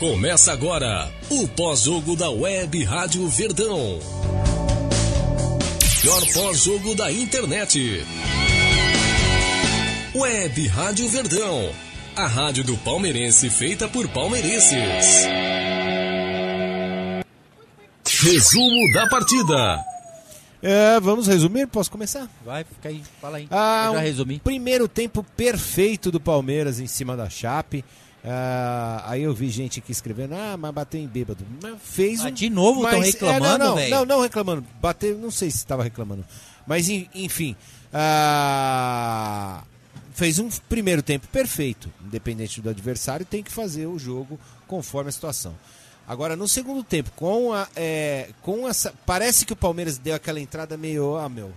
Começa agora o pós-jogo da Web Rádio Verdão. Pior pós-jogo da internet. Web Rádio Verdão. A rádio do palmeirense feita por palmeirenses. Resumo da partida. É, vamos resumir? Posso começar? Vai, fica aí, fala aí. Ah, Eu já um resumi. Primeiro tempo perfeito do Palmeiras em cima da Chape. Ah, aí eu vi gente aqui escrevendo, ah, mas bateu em bêbado. Mas fez Ah, um. de novo tão mas- reclamando, é, não, não, não, não reclamando. Bateu, não sei se estava reclamando. Mas en- enfim. ah, fez um primeiro tempo perfeito. Independente do adversário, tem que fazer o jogo conforme a situação. Agora, no segundo tempo, com a. é, com essa. Parece que o Palmeiras deu aquela entrada meio. Ah, meu,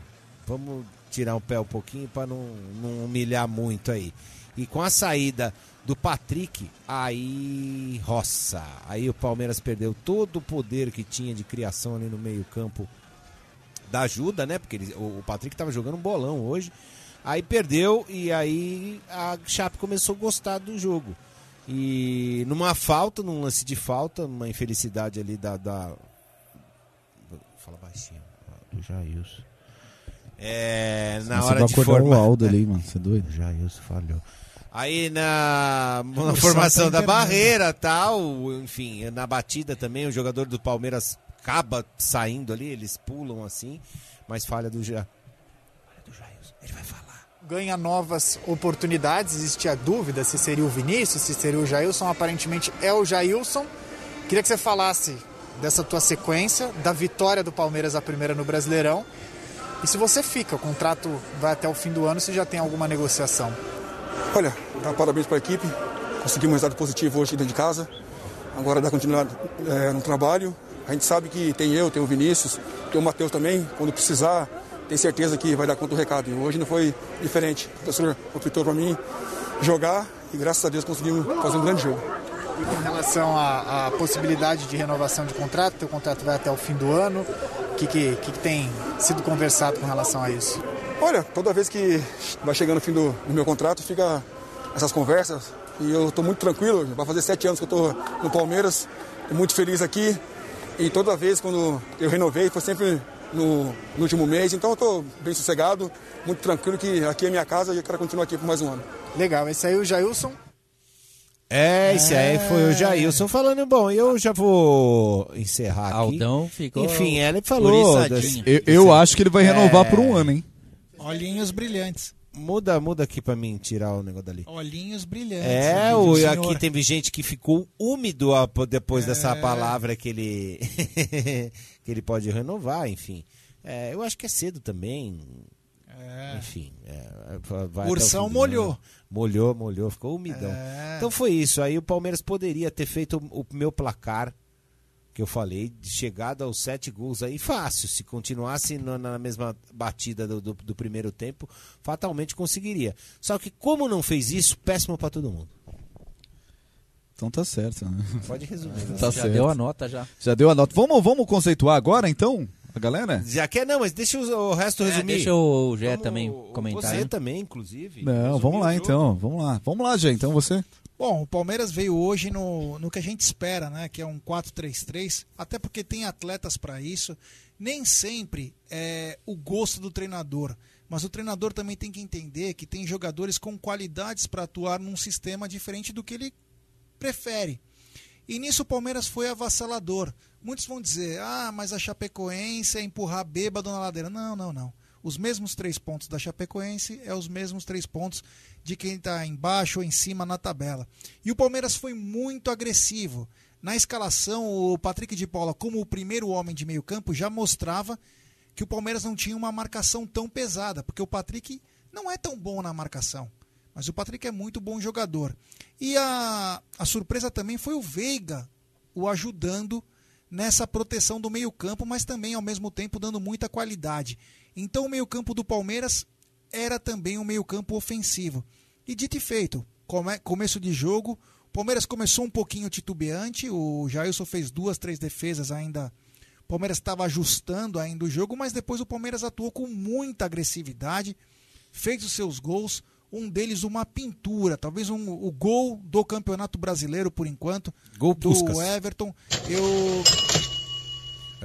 vamos tirar o pé um pouquinho para não, não humilhar muito aí. E com a saída do Patrick, aí roça. Aí o Palmeiras perdeu todo o poder que tinha de criação ali no meio-campo da ajuda, né? Porque ele- o, o Patrick tava jogando um bolão hoje. Aí perdeu e aí a Chape começou a gostar do jogo. E numa falta, num lance de falta, numa infelicidade ali da. da... Fala baixinho. Do Jailson. É, na Você hora de formar. o Aldo ali, mano. Você é doido? Jailson falhou. Aí na, na formação da barreira tal, enfim, na batida também, o jogador do Palmeiras acaba saindo ali, eles pulam assim, mas falha do Ja. Falha do Jailson, ele vai falar. ganha novas oportunidades. Existia dúvida se seria o Vinícius, se seria o Jailson. Aparentemente é o Jailson. Queria que você falasse dessa tua sequência, da vitória do Palmeiras a primeira no Brasileirão. E se você fica, o contrato vai até o fim do ano, se já tem alguma negociação. Olha, parabéns para a equipe. Conseguimos um resultado positivo hoje dentro de casa. Agora dá continuidade é, no trabalho. A gente sabe que tem eu, tem o Vinícius, tem o Matheus também. Quando precisar, tem certeza que vai dar conta do recado. E hoje não foi diferente. O professor optou para mim jogar e graças a Deus conseguimos fazer um grande jogo. E com relação à, à possibilidade de renovação de contrato, teu contrato vai até o fim do ano. O que, que que tem sido conversado com relação a isso? Olha, toda vez que vai chegando o fim do, do meu contrato, fica essas conversas. E eu estou muito tranquilo, vai fazer sete anos que eu estou no Palmeiras, estou muito feliz aqui. E toda vez quando eu renovei, foi sempre no, no último mês. Então eu estou bem sossegado, muito tranquilo que aqui é minha casa e eu quero continuar aqui por mais um ano. Legal, esse aí é o Jailson. É, esse aí foi o Jailson falando, bom, eu já vou encerrar aqui. Aldão ficou. Enfim, ele falou. das- Eu, eu acho que ele vai renovar É. por um ano, hein? Olhinhos brilhantes. Muda, muda aqui pra mim tirar o negócio dali. Olhinhos brilhantes. É, o, aqui teve gente que ficou úmido a- depois É. dessa palavra que ele que ele pode renovar, enfim. É, eu acho que é cedo também. É. Enfim, é, Ursão molhou. Molhou, molhou, ficou umidão. É. Então foi isso. Aí o Palmeiras poderia ter feito o, o meu placar que eu falei, de chegada aos sete gols aí, fácil. Se continuasse na, na mesma batida do, do- do primeiro tempo, fatalmente conseguiria. Só que como não fez isso, péssimo pra todo mundo. Então tá certo, né? Pode resumir. né? Tá já certo. deu a nota já. Já deu a nota. Vamos, vamos conceituar agora, então, a galera? Já quer? Não, mas deixa o, resto É, resumir. deixa o Gé também comentar. Você hein? também, inclusive. Não, vamos lá então, vamos lá. Vamos lá, gente. Então você. Bom, o Palmeiras veio hoje no, no que a gente espera, né? Que é um 4-3-3, até porque tem atletas para isso. Nem sempre é o gosto do treinador, mas o treinador também tem que entender que tem jogadores com qualidades para atuar num sistema diferente do que ele prefere. E nisso o Palmeiras foi avassalador. Muitos vão dizer: ah, mas a Chapecoense é empurrar bêbado na ladeira. Não, não, não. Os mesmos três pontos da Chapecoense é os mesmos três pontos de quem está embaixo ou em cima na tabela. E o Palmeiras foi muito agressivo. Na escalação, o Patrick de Paula, como o primeiro homem de meio campo, já mostrava que o Palmeiras não tinha uma marcação tão pesada, porque o Patrick não é tão bom na marcação. Mas o Patrick é muito bom jogador. E a, a surpresa também foi o Veiga o ajudando nessa proteção do meio-campo, mas também ao mesmo tempo dando muita qualidade. Então o meio-campo do Palmeiras era também um meio-campo ofensivo. E dito e feito, come, começo de jogo, o Palmeiras começou um pouquinho titubeante, o Jailson fez duas, três defesas ainda. O Palmeiras estava ajustando ainda o jogo, mas depois o Palmeiras atuou com muita agressividade, fez os seus gols. um deles uma pintura, talvez um, o gol do Campeonato Brasileiro por enquanto, Gol do Puskas. Everton. Eu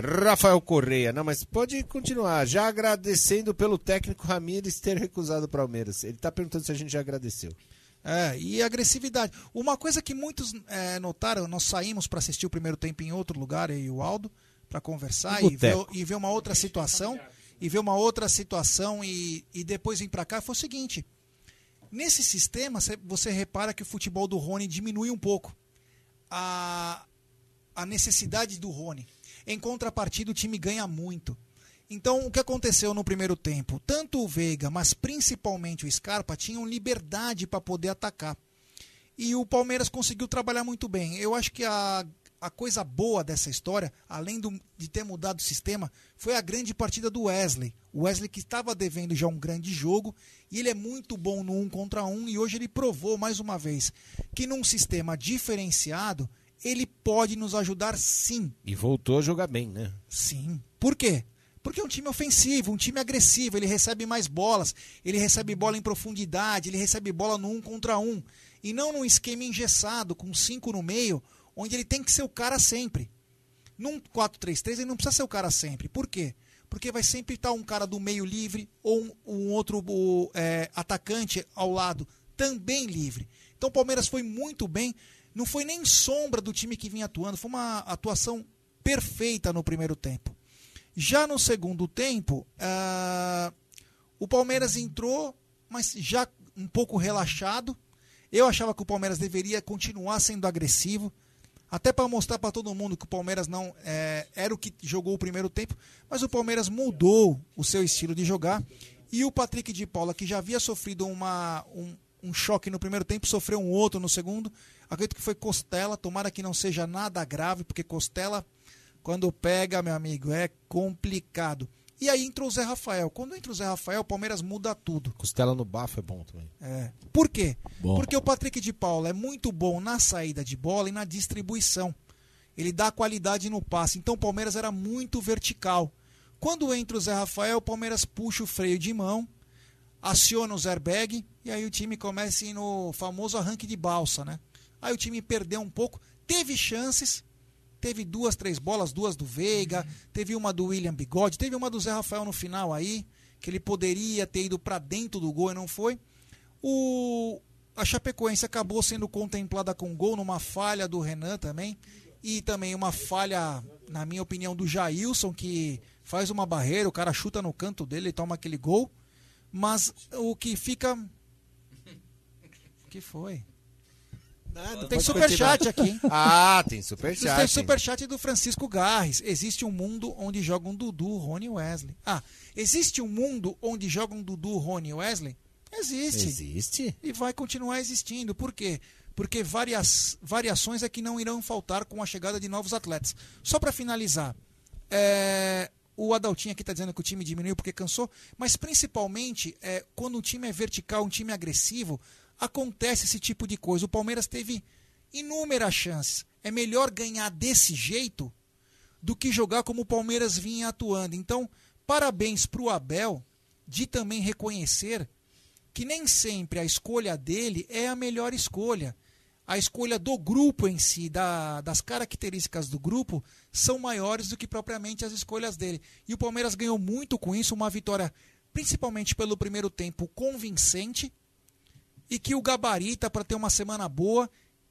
Rafael Correia, não, mas pode continuar. Já agradecendo pelo técnico Ramires ter recusado o Palmeiras. Ele tá perguntando se a gente já agradeceu. É, e agressividade. Uma coisa que muitos é, notaram, nós saímos para assistir o primeiro tempo em outro lugar, eu e o Aldo, para conversar e ver, e ver uma outra situação. E ver uma outra situação e, e depois vir para cá foi o seguinte: nesse sistema, cê- você repara que o futebol do Rony diminui um pouco a, a necessidade do Rony. Em contrapartida, o time ganha muito. Então, o que aconteceu no primeiro tempo? Tanto o Veiga, mas principalmente o Scarpa, tinham liberdade para poder atacar. E o Palmeiras conseguiu trabalhar muito bem. Eu acho que a, a coisa boa dessa história, além do- de ter mudado o sistema, foi a grande partida do Wesley. O Wesley que estava devendo já um grande jogo, e ele é muito bom no um contra um, e hoje ele provou mais uma vez que num sistema diferenciado, ele pode nos ajudar sim. E voltou a jogar bem, né? Sim. Por quê? Porque é um time ofensivo, um time agressivo, ele recebe mais bolas, ele recebe bola em profundidade, ele recebe bola no um contra um. E não num esquema engessado, com cinco no meio, onde ele tem que ser o cara sempre. Num 4-3-3 ele não precisa ser o cara sempre. Por quê? Porque vai sempre estar um cara do meio livre ou um, um outro o, é, atacante ao lado também livre. Então o Palmeiras foi muito bem. Não foi nem sombra do time que vinha atuando. Foi uma atuação perfeita no primeiro tempo. Já no segundo tempo, ah, o Palmeiras entrou, mas já um pouco relaxado. Eu achava que o Palmeiras deveria continuar sendo agressivo, até para mostrar para todo mundo que o Palmeiras não é, era o que jogou o primeiro tempo, mas o Palmeiras mudou o seu estilo de jogar. E o Patrick de Paula, que já havia sofrido uma, um, um choque no primeiro tempo, sofreu um outro no segundo. Acredito que foi costela, tomara que não seja nada grave, porque costela, quando pega, meu amigo, é complicado. E aí entrou o Zé Rafael. Quando entra o Zé Rafael, o Palmeiras muda tudo. Costela no bafo é bom também. É. Por quê? Bom. Porque o Patrick de Paula é muito bom na saída de bola e na distribuição. Ele dá qualidade no passe. Então o Palmeiras era muito vertical. Quando entra o Zé Rafael, o Palmeiras puxa o freio de mão, aciona o airbag e aí o time começa no famoso arranque de balsa, né? Aí o time perdeu um pouco, teve chances, teve duas, três bolas, duas do Veiga, teve uma do William Bigode, teve uma do Zé Rafael no final aí, que ele poderia ter ido para dentro do gol e não foi. O, a Chapecoense acabou sendo contemplada com gol numa falha do Renan também. E também uma falha, na minha opinião, do Jailson, que faz uma barreira, o cara chuta no canto dele e toma aquele gol. Mas o que fica. O que foi? Tem superchat aqui, hein? Ah, tem superchat. Tem superchat do Francisco Garres. Existe um mundo onde jogam Dudu, Rony e Wesley. Ah, existe um mundo onde jogam Dudu, Rony e Wesley? Existe. Existe? E vai continuar existindo. Por quê? Porque várias variações é que não irão faltar com a chegada de novos atletas. Só para finalizar, é, o Adaltinho aqui está dizendo que o time diminuiu porque cansou, mas principalmente é, quando um time é vertical, um time agressivo, acontece esse tipo de coisa. O Palmeiras teve inúmeras chances. É melhor ganhar desse jeito do que jogar como o Palmeiras vinha atuando. Então, parabéns para o Abel de também reconhecer que nem sempre a escolha dele é a melhor escolha. A escolha do grupo em si, da- das características do grupo, são maiores do que propriamente as escolhas dele. E o Palmeiras ganhou muito com isso, uma vitória, principalmente pelo primeiro tempo, convincente, e que o gabarita para ter uma semana boa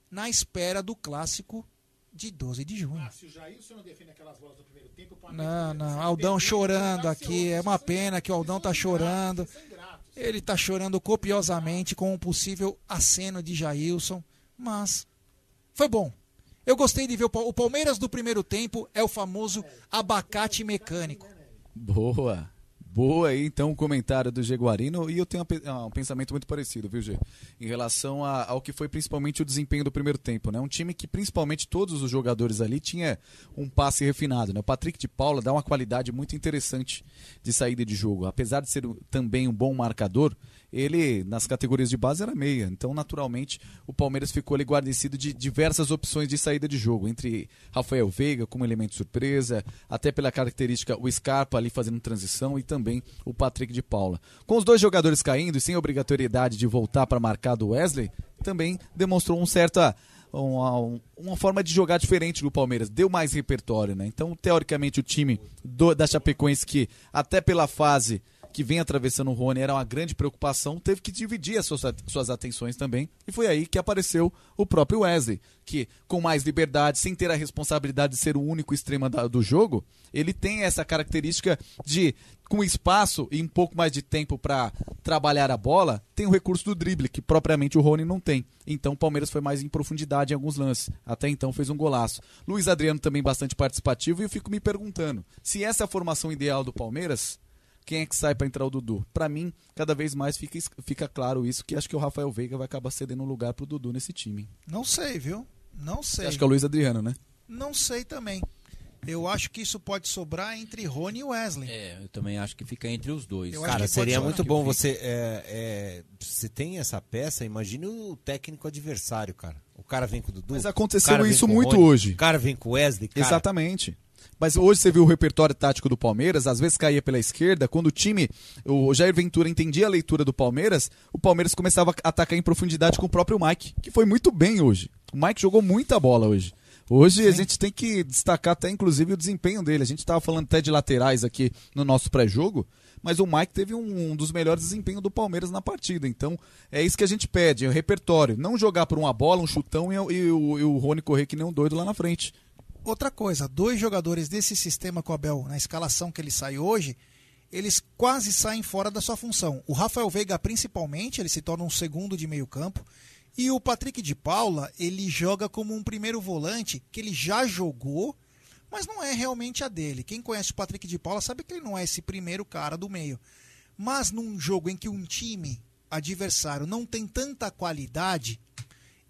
na espera do clássico de 12 de junho. Se o Jailson não defende aquelas bolas do primeiro tempo, o Não, não, Aldão chorando aqui. É uma pena que o Aldão tá chorando. Ele tá chorando copiosamente com um possível aceno de Jailson, mas foi bom. Eu gostei de ver o, Pal- o Palmeiras do primeiro tempo é o famoso abacate mecânico. Boa. Boa aí, então, o comentário do Jaguarino. E eu tenho um ah, um pensamento muito parecido, viu, Gê? Em relação a- ao que foi principalmente o desempenho do primeiro tempo, né? Um time que, principalmente, todos os jogadores ali tinha um passe refinado, né? O Patrick de Paula dá uma qualidade muito interessante de saída de jogo. Apesar de ser também um bom marcador, ele nas categorias de base era meia. Então, naturalmente, o Palmeiras ficou ali guarnecido de diversas opções de saída de jogo, entre Rafael Veiga como elemento surpresa, até pela característica o Scarpa ali fazendo transição e também o Patrick de Paula. Com os dois jogadores caindo e sem obrigatoriedade de voltar para marcar do Wesley, também demonstrou um certa uma, uma, forma de jogar diferente do Palmeiras, deu mais repertório, né? Então, teoricamente, o time do, da Chapecoense, que até pela fase que vem atravessando o Rony era uma grande preocupação, teve que dividir as suas, atenções também. E foi aí que apareceu o próprio Wesley, que com mais liberdade, sem ter a responsabilidade de ser o único extrema da, do jogo, ele tem essa característica de, com espaço e um pouco mais de tempo para trabalhar a bola, tem o recurso do drible, que propriamente o Rony não tem. Então o Palmeiras foi mais em profundidade em alguns lances. Até então fez um golaço. Luiz Adriano também bastante participativo e eu fico me perguntando se essa é a formação ideal do Palmeiras quem é que sai para entrar o Dudu? Para mim, cada vez mais fica, fica claro isso, que acho que o Rafael Veiga vai acabar cedendo um lugar pro Dudu nesse time. Não sei, viu? Não sei. Acho que é o Luiz Adriano, né? Não sei também. Eu acho que isso pode sobrar entre Rony e Wesley. É, eu também acho que fica entre os dois. Eu Cara, seria muito bom você. É, é, você tem essa peça, imagine o técnico adversário, cara. O cara vem com o Dudu. Mas aconteceu isso muito hoje. O cara vem com o Wesley, cara. Exatamente. Mas hoje você viu o repertório tático do Palmeiras, às vezes caía pela esquerda. Quando o time, o Jair Ventura entendia a leitura do Palmeiras, o Palmeiras começava a atacar em profundidade com o próprio Mike, que foi muito bem hoje. O Mike jogou muita bola hoje. Hoje Sim. a gente tem que destacar até inclusive o desempenho dele. A gente estava falando até de laterais aqui no nosso pré-jogo, mas o Mike teve um, um, dos melhores desempenhos do Palmeiras na partida. Então é isso que a gente pede, é o repertório. Não jogar por uma bola, um chutão e, e, o, e o Rony correr que nem um doido lá na frente. Outra coisa, dois jogadores desse sistema com o Abel, na escalação que ele sai hoje, eles quase saem fora da sua função. O Rafael Veiga, principalmente, ele se torna um segundo de meio campo. E o Patrick de Paula, ele joga como um primeiro volante que ele já jogou, mas não é realmente a dele. Quem conhece o Patrick de Paula sabe que ele não é esse primeiro cara do meio. Mas num jogo em que um time adversário não tem tanta qualidade,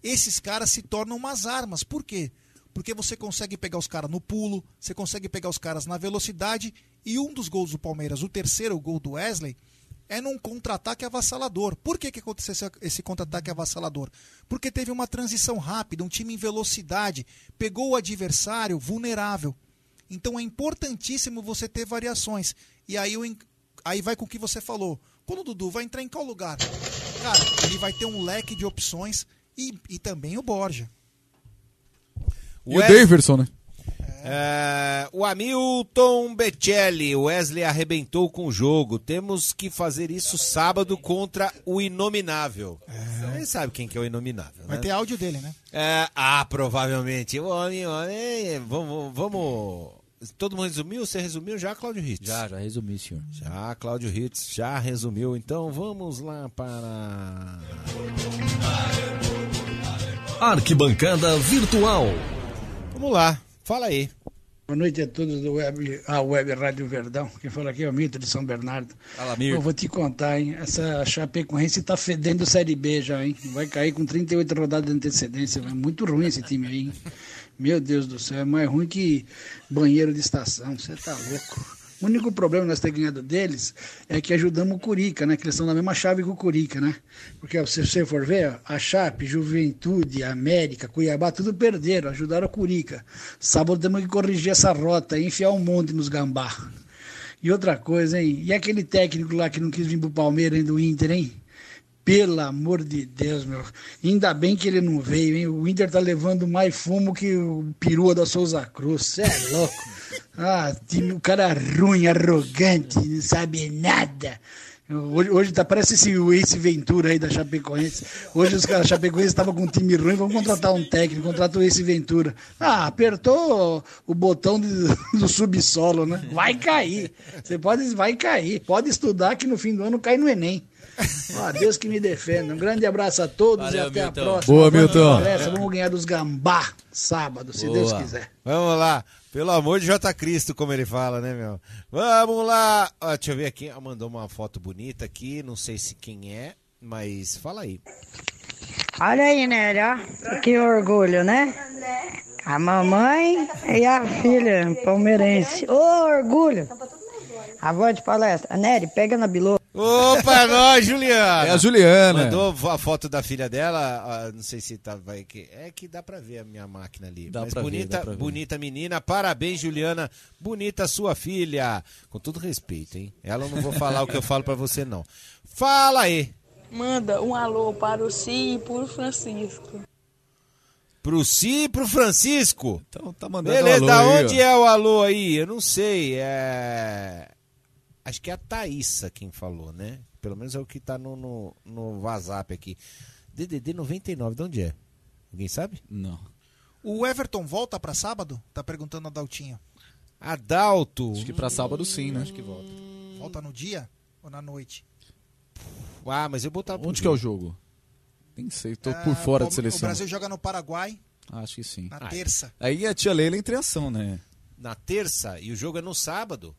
esses caras se tornam umas armas. Por quê? porque você consegue pegar os caras no pulo, você consegue pegar os caras na velocidade. E um dos gols do Palmeiras, o terceiro gol do Wesley, é num contra-ataque avassalador. Por que, que aconteceu esse, esse contra-ataque avassalador? Porque teve uma transição rápida, um time em velocidade, pegou o adversário vulnerável. Então é importantíssimo você ter variações. E aí, eu, aí vai com o que você falou. Quando o Dudu vai entrar em qual lugar? Cara, ele vai ter um leque de opções e, e também o Borja. E o Daverson, né? É, o Hamilton Becelli, Wesley arrebentou com o jogo. Temos que fazer isso sábado contra o Inominável. É. Você sabe quem que é o Inominável, Vai né? ter áudio dele, né? É, ah, provavelmente. O homem, o homem, vamos, vamos... Todo mundo resumiu? Você resumiu já, Cláudio Ritz? Já, já resumi, senhor. Já, Cláudio Ritz, já resumiu. Então vamos lá para... Arquibancada Virtual. Vamos lá, fala aí. Boa noite a todos do Web, a Web Rádio Verdão. Quem fala aqui é o Mito de São Bernardo. Fala, Mirko. Eu vou te contar, hein? Essa Chapecoense tá fedendo Série B já, hein? Vai cair com 38 rodadas de antecedência. É muito ruim esse time aí, hein? Meu Deus do céu, é mais ruim que banheiro de estação. Você tá louco. O único problema nós ter ganhado deles é que ajudamos o Curica, né? Que eles estão na mesma chave que o Curica, né? Porque se você for ver, a Chape, Juventude, América, Cuiabá, tudo perderam, ajudaram o Curica. Sábado temos que corrigir essa rota e enfiar um monte nos gambá. E outra coisa, hein? E aquele técnico lá que não quis vir pro Palmeiras, do Inter, hein? Pelo amor de Deus, meu. Ainda bem que ele não veio, hein? O Inter tá levando mais fumo que o perua da Souza Cruz. Você é louco. Ah, time, o cara ruim, arrogante, não sabe nada. Hoje, hoje tá, parece esse Ace Ventura aí da Chapecoense. Hoje os caras Chapecoense estavam com um time ruim, vamos contratar um técnico, contrata o Ace Ventura. Ah, apertou o botão de, do subsolo, né? Vai cair. Você pode, vai cair. Pode estudar que no fim do ano cai no Enem. Ah, Deus que me defenda. Um grande abraço a todos Valeu, e até Milton. a próxima. Boa, Milton. Vamos ganhar dos gambá sábado, se Boa. Deus quiser. Vamos lá. Pelo amor de J. Cristo, como ele fala, né, meu? Vamos lá! Ó, deixa eu ver aqui. mandou uma foto bonita aqui. Não sei se quem é, mas fala aí. Olha aí, Nélia, ó. Que orgulho, né? A mamãe e a filha palmeirense. Ô, oh, orgulho! Avante palestra. Nery, pega na bilô. Opa, nós, Juliana! É a Juliana. Mandou a foto da filha dela, não sei se tá, vai que é que dá pra ver a minha máquina ali. Dá Mas pra ver, bonita, dá pra ver. bonita menina, parabéns Juliana, bonita sua filha. Com todo respeito, hein? Ela eu não vou falar o que eu falo pra você não. Fala aí. Manda um alô para o Si e para o Francisco. Pro Si e pro Francisco. Então tá mandando Beleza, um alô da aí, onde ó. é o alô aí? Eu não sei. É. Acho que é a Thaísa quem falou, né? Pelo menos é o que tá no, no, no WhatsApp aqui. DDD 99, de onde é? Alguém sabe? Não. O Everton volta pra sábado? Tá perguntando a Daltinha. Adalto. Acho que pra sábado sim, né? Acho que volta. Volta no dia ou na noite? Ah, mas eu botava Onde que é o jogo? Nem sei, tô Ah, por fora de seleção. O Brasil joga no Paraguai Acho que sim. na terça. Aí a tia Leila entra em ação, né? Na terça e o jogo é no sábado.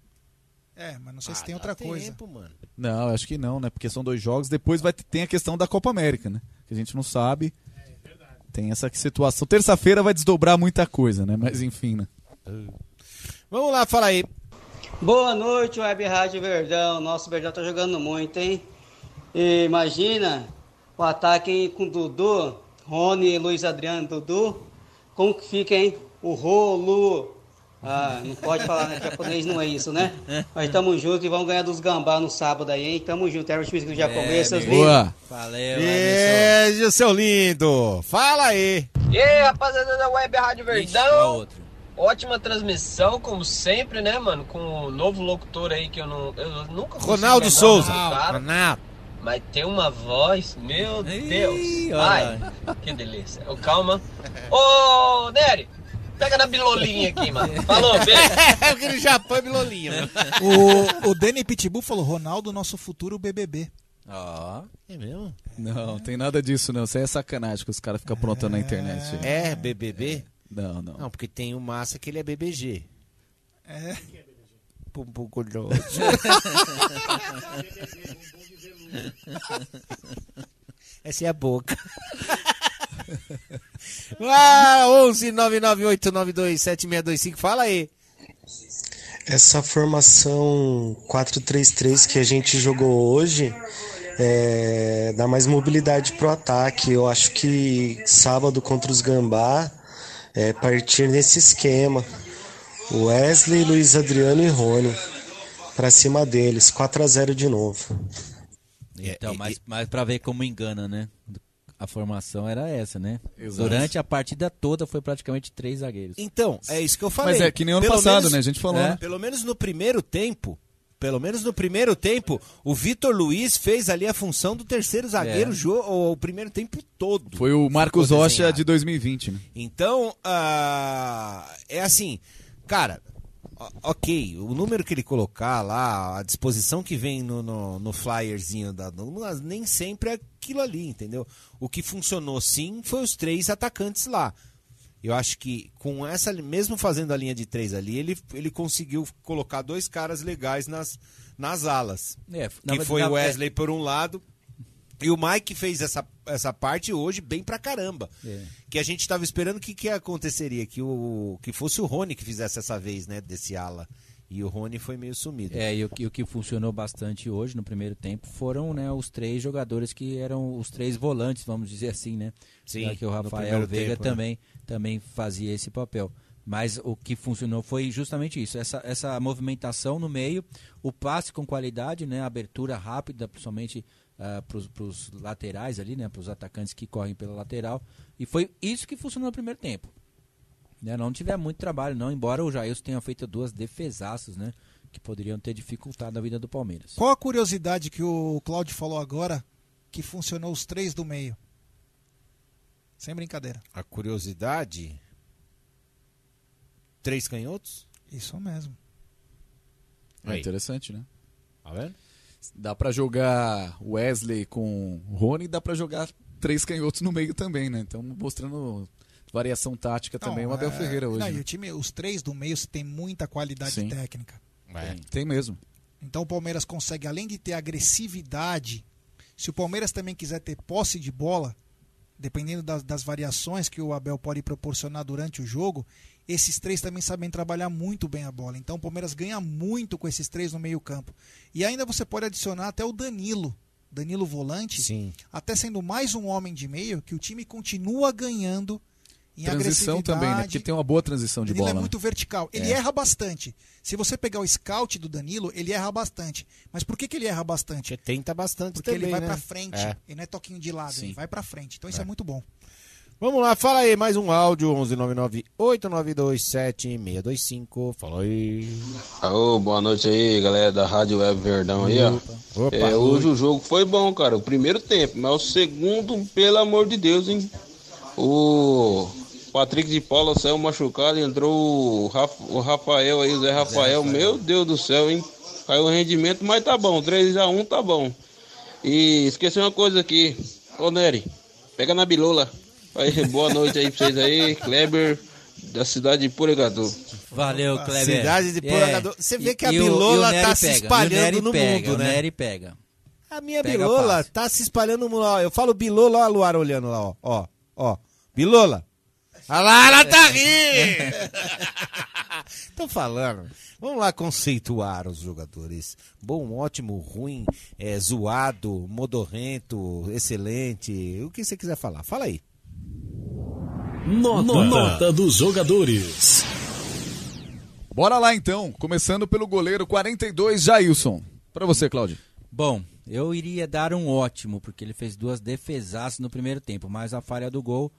É, mas não sei se Ah, tem dá outra coisa. tempo, mano. Não, acho que não, né? Porque são dois jogos. Depois vai ter, tem a questão da Copa América, né? Que a gente não sabe. Tem essa situação. Terça-feira vai desdobrar muita coisa, né? Mas enfim, né? Vamos lá, fala aí. Boa noite, Web Rádio Verdão. Nosso Verdão tá jogando muito, hein? E imagina o ataque com Dudu, Rony, Luiz Adriano, Dudu. Como que fica, hein? O rolo. Ah, não pode falar, né? Japonês não é isso, né? Mas tamo junto e vamos ganhar dos gambá no sábado aí, hein? Tamo junto, Everton Schmidt do Jacomê, seus lindos. Boa! Valeu, Beijo, seu lindo. Fala aí. E aí, rapaziada da Web Rádio Ixi, Verdão. outro. Ótima transmissão, como sempre, né, mano? Com o novo locutor aí que eu não. Eu nunca Ronaldo Souza. o Ronaldo. Mas tem uma voz, meu Ih, Deus. Ai, que delícia. Ô, calma. Ô, Nery, pega na bilolinha aqui, mano. Falou, beijo. É aquele Japão e Bilolinha, mano. O, o Danny Pitbull falou: Ronaldo, nosso futuro BBB. Ó. É mesmo? Não, tem nada disso, não. Isso aí é sacanagem que os caras ficam aprontando na internet. É BBB? Não, não. Não, porque tem o Massa que ele é BBG. É. Bumbum guloso. Essa é a boca. ah, 11 998927625. Fala aí. Essa formação 4-3-3 que a gente jogou hoje é, dá mais mobilidade pro ataque. Eu acho que sábado contra os Gambá é partir nesse esquema. Wesley, Luiz Adriano e Rony para cima deles, 4 a 0 de novo. Então, mas, mas pra ver como engana, né? A formação era essa, né? Exato. Durante a partida toda foi praticamente três zagueiros. Então, é isso que eu falei. Mas é que nem ano Pelo passado, menos- né? A gente falou, É, né? Pelo menos no primeiro tempo, pelo menos no primeiro tempo, o Vitor Luiz fez ali a função do terceiro zagueiro É. o primeiro tempo todo. Foi o Marcos Rocha de 2020, né? Então, ah, é assim, cara, ok, o número que ele colocar lá, a disposição que vem no, no, no flyerzinho da mas nem sempre é aquilo ali, entendeu? O que funcionou sim foi os três atacantes lá. Eu acho que com essa, mesmo fazendo a linha de três ali, ele, ele conseguiu colocar dois caras legais nas, nas alas. É, que foi o Wesley por um lado e o Mike fez essa, essa parte hoje bem pra caramba. É. Que a gente tava esperando que que aconteceria, que o que fosse o Rony que fizesse essa vez, né, desse ala. E o Rony foi meio sumido. É, e o, que- o que funcionou bastante hoje no primeiro tempo foram né, os três jogadores que eram os três volantes, vamos dizer assim, né? Sim, Já que o Rafael Veiga tempo, né? também, também fazia esse papel. Mas o que funcionou foi justamente isso, essa, essa movimentação no meio, o passe com qualidade, né, a abertura rápida, principalmente para os laterais ali, né, para os atacantes que correm pela lateral. E foi isso que funcionou no primeiro tempo. Né, não tiver muito trabalho, não, embora o Jailson tenha feito duas defesaças, né? Que poderiam ter dificultado a vida do Palmeiras. Qual a curiosidade que o Claudio falou agora que funcionou os três do meio? Sem brincadeira. A curiosidade. Três canhotos? Isso mesmo. É Aí. interessante, né? Tá vendo? Dá pra jogar Wesley com Rony e dá pra jogar três canhotos no meio também, né? Então mostrando variação tática também o Abel é, Ferreira hoje. não, e né? o time, os três do meio tem muita qualidade Sim. técnica. É. Tem, tem mesmo. Então o Palmeiras consegue, além de ter agressividade, se o Palmeiras também quiser ter posse de bola, dependendo das, das variações que o Abel pode proporcionar durante o jogo, esses três também sabem trabalhar muito bem a bola. Então o Palmeiras ganha muito com esses três no meio-campo. E ainda você pode adicionar até o Danilo. Danilo volante, Sim. até sendo mais um homem de meio, que o time continua ganhando em Transição também, né? Porque tem uma boa transição de Danilo bola. é né? muito vertical. Ele É. erra bastante. Se você pegar o scout do Danilo, ele erra bastante. Mas por que, que ele erra bastante? Porque tenta bastante Porque ele também, vai né? pra frente. É. Ele não é toquinho de lado, Sim. ele vai pra frente. Então isso é, muito bom. Vamos lá, fala aí, mais um áudio, 11998927625, fala aí. Alô, boa noite aí, galera da Rádio Web Verdão aí, ó. Opa. É, hoje o jogo foi bom, cara, o primeiro tempo, mas o segundo, pelo amor de Deus, hein. O Patrick de Paula saiu machucado, entrou o, Raf- o Rafael aí, o Zé Rafael, meu Deus do céu, hein. Caiu o rendimento, mas tá bom, 3x1 tá bom. E esqueci uma coisa aqui, ô Nery, pega na bilola. Aí, boa noite aí pra vocês aí, Kleber, da cidade de Puregadu. Valeu, Kleber. Cidade de É. Purgador. Você vê que a o- o bilola tá se pega, e o espalhando no pega, mundo, o né? Nery pega. A minha Pega bilola fácil. tá se espalhando no mundo. Ó, Eu falo bilola, ó a Luara olhando lá, ó. Ó, ó. Bilola. Olha lá, ela tá rindo. Tô falando. Vamos lá conceituar os jogadores. Bom, ótimo, ruim, é, zoado, modorrento, excelente. O que você quiser falar. Fala aí. Nota, Nota dos jogadores. Bora lá então, começando pelo goleiro 42, Jailson. Pra você, Cláudio. Bom, eu iria dar um ótimo, porque ele fez duas defesaças no primeiro tempo, mas a falha do gol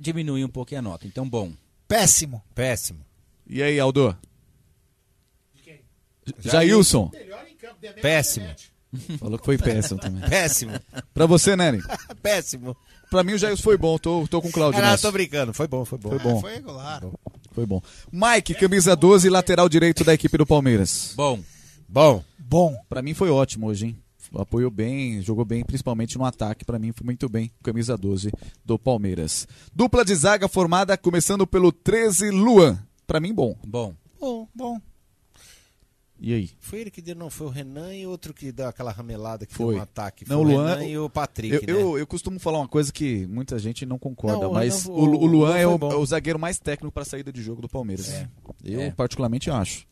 diminuiu um pouquinho a nota. Então, bom. Péssimo. Péssimo. E aí, Aldo? Jailson. Péssimo. Falou que foi péssimo também. Péssimo. Pra você, Nery? Péssimo. Pra mim o Jailson foi bom, tô, tô com o Cláudio Ah, não, tô brincando. Foi bom, foi bom. Foi bom. Foi regular. Foi bom. Mike, camisa 12, lateral direito da equipe do Palmeiras. Bom. Bom. Bom. Pra mim foi ótimo hoje, hein? Apoiou bem, jogou bem, principalmente no ataque. Pra mim foi muito bem, camisa 12 do Palmeiras. Dupla de zaga formada começando pelo 13, Luan. Pra mim, bom. Bom. Bom, bom. E aí? Foi ele que deu, não, foi o Renan e outro que deu aquela ramelada que foi, Foi. um ataque. Não, foi o o Luan- Renan e o Patrick, Eu, né? eu, eu costumo falar uma coisa que muita gente não concorda, Não, o mas Renan- o, o o Luan Luan é o, é o zagueiro mais técnico para saída de jogo do Palmeiras. É. Eu É. particularmente acho.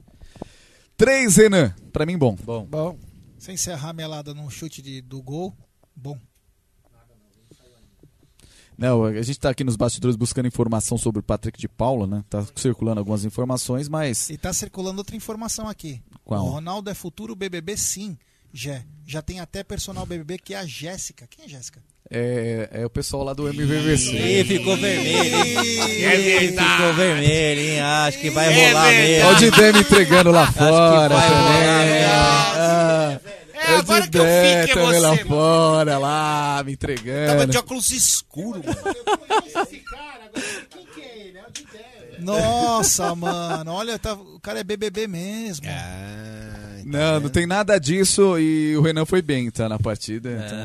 3, Renan. Pra mim, bom. Bom. Bom. Sem ser a ramelada no chute de, do gol, bom. Não, a gente tá aqui nos bastidores buscando informação sobre o Patrick de Paula, né? Tá circulando algumas informações, mas E tá circulando outra informação aqui. Qual? O Ronaldo é futuro BBB sim, Jé. Já tem até personal BBB que é a Jéssica. Quem é Jéssica? é, é o pessoal lá do MVVC. Ih, ficou vermelho, hein? É ficou vermelho, hein? Acho que vai É rolar mesmo. Olha o Didé me entregando lá fora vai também. Ah, É, agora que eu Didé fico é também lá você, fora, lá, me Tava entregando. de óculos escuros, mano. Nossa, mano. Olha, tá- o cara é BBB mesmo. Não, não tem nada disso e o Renan foi bem, tá, na partida. então-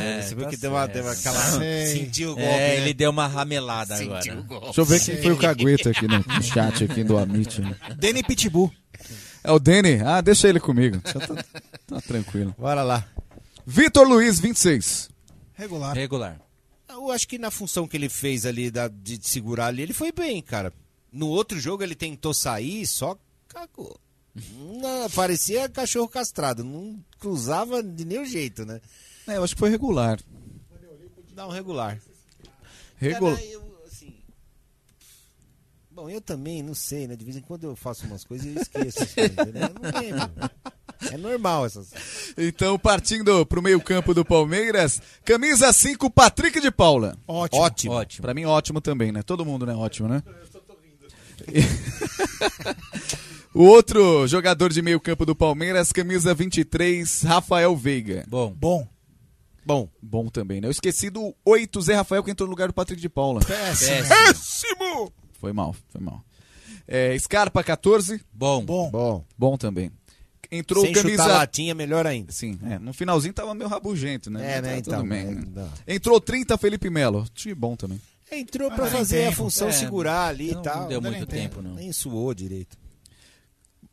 É, você viu que deu, uma, deu aquela. Sentiu o golpe. É, ele deu uma ramelada Sentiu agora. o golpe. Deixa eu ver quem foi o cagueta aqui no, no chat aqui do Amit. né? Danny Pitbull. É o Dene? Ah, deixa ele comigo. Tá, tá- tá tranquilo. Bora lá. Vitor Luiz, 26. Regular. Regular. Eu acho que na função que ele fez ali da- de segurar ali, ele foi bem, cara. No outro jogo ele tentou sair, só cagou. Não, parecia cachorro castrado, não cruzava de nenhum jeito, né? É, eu acho que foi regular. Dá um regular. Regular. Cara, eu, Bom, eu também, não sei, né? De vez em quando eu faço umas coisas e eu esqueço. as coisas, né? Eu não lembro. É normal essas. Então, partindo pro meio-campo do Palmeiras, camisa 5, Patrick de Paula. Ótimo. Ótimo. Ótimo. Pra mim, ótimo também, né? Todo mundo, né? Ótimo, né? o outro jogador de meio-campo do Palmeiras, camisa 23, Rafael Veiga. Bom. Bom. Bom. Bom também, né? Eu esqueci do 8, Zé Rafael, que entrou no lugar do Patrick de Paula. Péssimo. Péssimo! Foi mal, foi mal. É, Scarpa, 14. Bom. Bom. Bom. Bom também. Entrou Sem camisa. chutar latinha, melhor ainda. Sim, é, no finalzinho tava meio rabugento, né? É, né? Tá Então. bem, é, né? não. Entrou 30, Felipe Melo. Time bom também. Entrou pra Ah, fazer nem a tempo. função É, segurar ali e não tal. deu né? muito Nem tempo, não. Nem suou direito.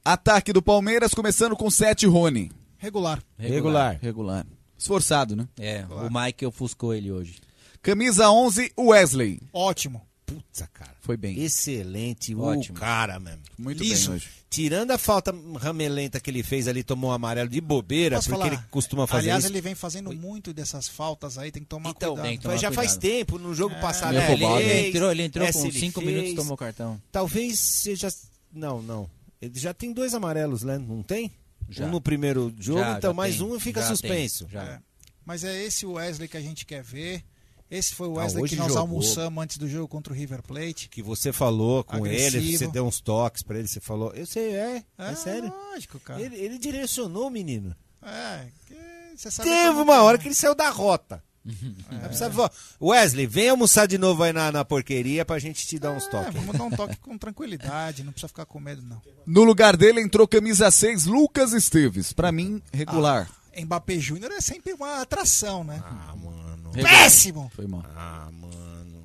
Ataque do Palmeiras, começando com 7, Rony. Regular. Regular. Regular. Esforçado, né? É, o Mike ofuscou ele hoje. Camisa 11, Wesley. Ótimo. Putz, cara. Foi bem. Excelente. Ótimo. O cara, mesmo. Muito Liso. bem hoje. Tirando a falta ramelenta que ele fez ali, tomou um amarelo de bobeira, Posso porque falar? ele costuma fazer Aliás, isso. ele vem fazendo muito dessas faltas aí, tem que tomar Então, cuidado. tem que tomar já faz cuidado. tempo, no jogo passado Meio ele Ele entrou, ele entrou com ele 5 fez. minutos e tomou cartão. Talvez seja. Não, não. Ele já tem dois amarelos, né? Não tem? Já. Um no primeiro jogo, Já, então já mais tem. um fica Já suspenso. tem, já. É. Mas é esse o Wesley que a gente quer ver. Esse foi o Ah, Wesley hoje que nós jogou. almoçamos antes do jogo contra o River Plate. Que você falou com ele, Agressivo. você deu uns toques pra ele, você falou. Eu sei, é, é, É, sério. Lógico, cara. Ele, ele direcionou o menino. É, que você sabe Teve uma é, hora né? que ele saiu da rota. Ó, Wesley, vem almoçar de novo aí na, na porqueria pra gente te dar uns É, toques. vamos dar um toque com tranquilidade, não precisa ficar com medo, não. No lugar dele entrou camisa 6, Lucas Esteves. Pra mim, regular. Mbappé Júnior é sempre uma atração, né? Ah, mano. Péssimo! Foi mal. Ah, mano.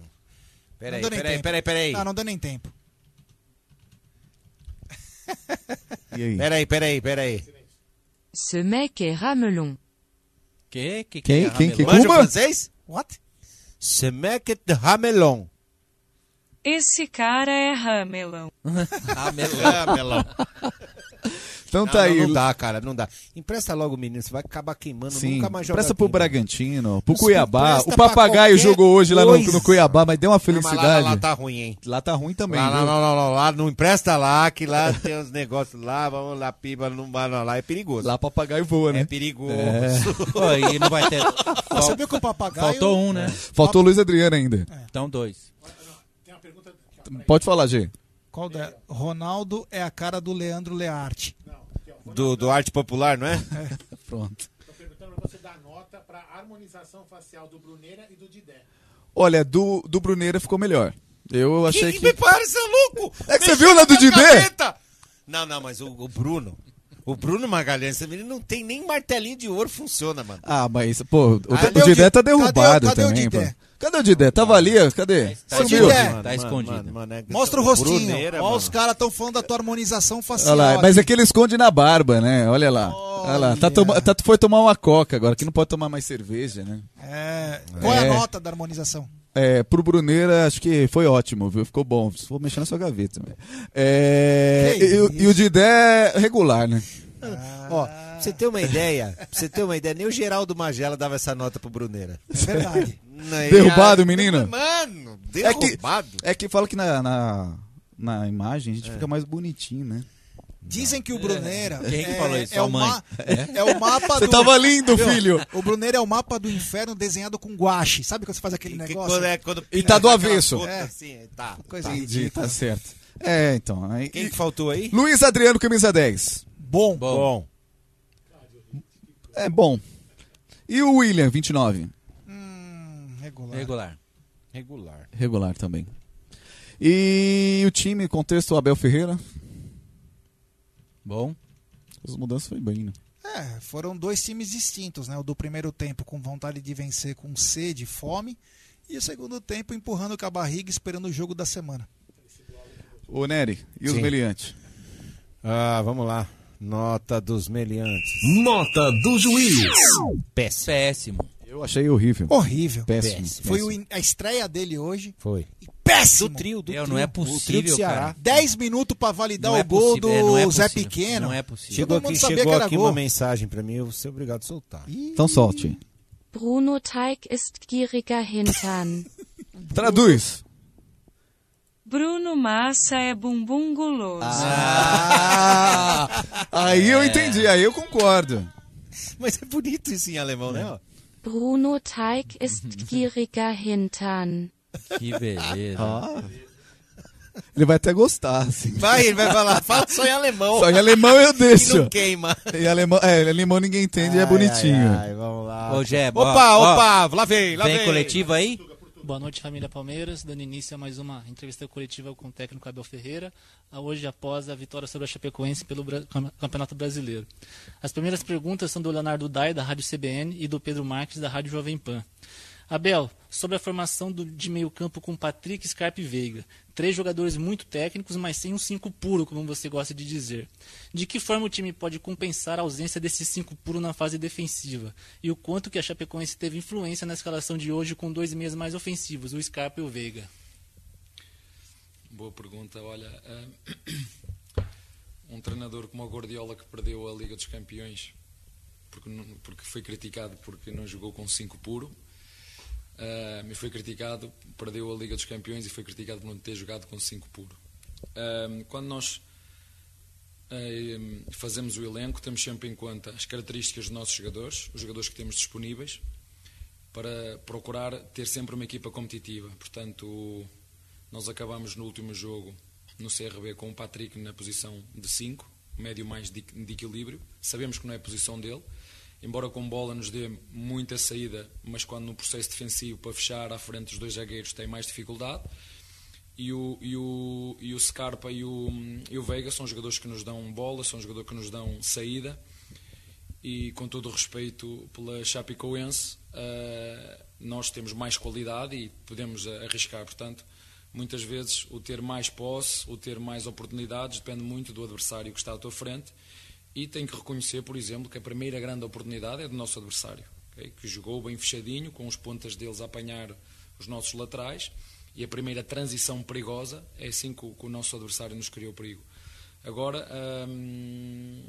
Peraí, peraí, tempo. peraí, peraí. Não, não deu nem tempo. E aí? Peraí, peraí, peraí. Ce mec est ramelon. Que? que, Quem? é Quem? Que? Manja Cuba? francês? What? Ce mec de Ramelon. Esse cara é ramelão. Ramelon. Então Não, tá não, aí. Não dá, cara, não dá. Empresta logo o menino, você vai acabar queimando, Sim, nunca mais joga presta aqui, pro mano. Bragantino, pro Isso Cuiabá. O papagaio jogou hoje lá no, coisa. no Cuiabá, mas deu uma Não, mas felicidade. lá, lá tá ruim, hein? Lá tá ruim também. Lá, lá, viu? lá, lá, lá, lá, não empresta lá, que lá tem uns negócios lá, vamos lá, piba, não vai lá, é perigoso. Lá papagaio voa, né? É perigoso. Pô, e não vai ter. Você viu que o papagaio. Faltou um, né? Faltou o Luiz Adriano ainda. Então dois. Pode falar, G. Qual da... Ronaldo é a cara do Leandro Learte. Do, do arte popular, não é? Pronto. Tô perguntando pra você dar nota pra harmonização facial do Bruneira e do Didé. Olha, do, do Bruneira ficou melhor. Eu achei que, que. me para, seu louco! É que você Mexeu viu lá na do Didê? gaveta! Não, não, mas o, o Bruno. O Bruno Magalhães, esse menino não tem nem martelinho de ouro, funciona, mano. Ah, mas, pô, o, Cadê o o Didé Di- tá cadê derrubado cadê também, pô. Cadê o Didé? Tava ali, cadê? Tá Sumiu. escondido. Tá escondido. é- Mostra o rostinho. Bruneira, Ó, mano. os caras estão falando da tua harmonização facial. Olha lá, mas é que ele esconde na barba, né? Olha lá. Olha lá. Tá toma- tá- foi tomar uma coca agora, que não pode tomar mais cerveja, né? É, Qual é a É. nota da harmonização? É, pro Bruneira, acho que foi ótimo, viu? Ficou bom. Vou mexer na sua gaveta. É, e, o- e o Didé regular, né? Ó, pra você ter uma ideia, pra você ter uma ideia, nem o Geraldo Magela dava essa nota pro Bruneira. É verdade. Derrubado, menino? Mano, É que, derrubado. é que fala que na, na, na imagem a gente fica mais bonitinho, né? Dizem que o Bruneira. Quem que é, falou isso? É o, ma- é o mapa Você do. tava lindo, filho. O Bruneira é o mapa do inferno desenhado com guache. Sabe quando você faz aquele Que negócio? quando é- quando E tá do aquela avesso. gota É. assim, tá. Coisa tá. Entendi, tá certo. É, então. Aí, Quem que faltou aí? Luiz Adriano, camisa 10. Bom. Bom. É bom. E o William, 29. Hum, regular. Regular. Regular. Regular também. E o time, contexto, Abel Ferreira. Bom. As mudanças foi bem, né? É, foram dois times distintos, né? O do primeiro tempo com vontade de vencer, com sede, fome. E o segundo tempo empurrando com a barriga, esperando o jogo da semana. Ô, Nery, e os Sim. meliantes? Ah, vamos lá. Nota dos meliantes. Nota do juiz. Péssimo. Péssimo. Eu achei horrível. Horrível. Péssimo. Foi o péssimo. in- a estreia dele hoje. Foi. Péssimo. Do trio, do Meu, trio. não é O trio do possível, Ceará. cara. 10 minutos pra validar Não é o gol possível, do é, não é Zé possível. Pequeno. Não é possível. Chegou aqui, sabia chegou aqui gol. uma mensagem pra mim, eu vou ser obrigado a soltar. Então solte. Bruno Teig ist gieriger Hintern. Traduz. Bruno Massa é bumbum guloso. Ah, aí eu entendi, aí eu concordo. Mas é bonito isso em alemão, né? Ó? Bruno Teig ist gieriger Hintern. Que beleza. Ah. Ele vai até gostar, assim. Vai, ele vai falar, fala só em alemão. Só em alemão eu Que deixo. não queima. Em alemão, é, em alemão ninguém entende, é Ai, bonitinho. ai, ai, vamos lá. Ô, Jé, Opa, ó, ó, opa, lá vem, lá Vem vem. coletivo aí? Boa noite, família Palmeiras. Dando início a mais uma entrevista coletiva com o técnico Abel Ferreira, hoje após a vitória sobre a Chapecoense pelo Campeonato Brasileiro. As primeiras perguntas são do Leonardo Dai, da Rádio CBN, e do Pedro Marques, da Rádio Jovem Pan. Abel, sobre a formação do- de meio campo com Patrick, Scarpe e Veiga. Três jogadores muito técnicos, mas sem um cinco puro, como você gosta de dizer. De que forma o time pode compensar a ausência desse cinco puro na fase defensiva? E o quanto que a Chapecoense teve influência na escalação de hoje com dois meias mais ofensivos, o Scarpa e o Veiga? boa pergunta. Olha, ah, um treinador como o Guardiola que perdeu a Liga dos Campeões porque, porque foi criticado porque não jogou com 5 puro, mas foi criticado, perdeu a Liga dos Campeões e foi criticado por não ter jogado com 5 puro. Ah, quando nós eh, fazemos o elenco, temos sempre em conta as características dos nossos jogadores, os jogadores que temos disponíveis, para procurar ter sempre uma equipa competitiva. Portanto, nós acabamos no último jogo no CRB com o Patrick na posição de 5, médio mais de, de equilíbrio. Sabemos que não é a posição dele, embora com bola nos dê muita saída, mas quando no processo defensivo para fechar à frente dos dois zagueiros tem mais dificuldade. E o, e o, e o Scarpa e o, e o Veiga são jogadores que nos dão bola, são jogadores que nos dão saída. E com todo o respeito pela Chapecoense eh, nós temos mais qualidade e podemos arriscar, portanto muitas vezes o ter mais posse, o ter mais oportunidades depende muito do adversário que está à tua frente e tem que reconhecer, por exemplo, que a primeira grande oportunidade é do nosso adversário, ok? que jogou bem fechadinho, com os pontas deles a apanhar os nossos laterais e a primeira transição perigosa é assim que o, que o nosso adversário nos criou perigo. Agora, hum,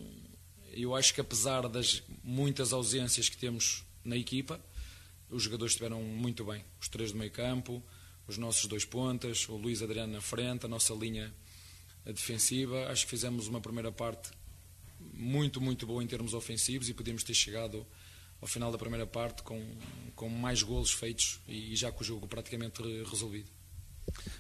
eu acho que apesar das muitas ausências que temos na equipa, os jogadores estiveram muito bem. Os três do meio campo, os nossos dois pontas, o Luís Adriano na frente, a nossa linha defensiva. Acho que fizemos uma primeira parte muito, muito boa em termos ofensivos e podíamos ter chegado ao final da primeira parte com, com mais golos feitos e já com o jogo praticamente re- resolvido.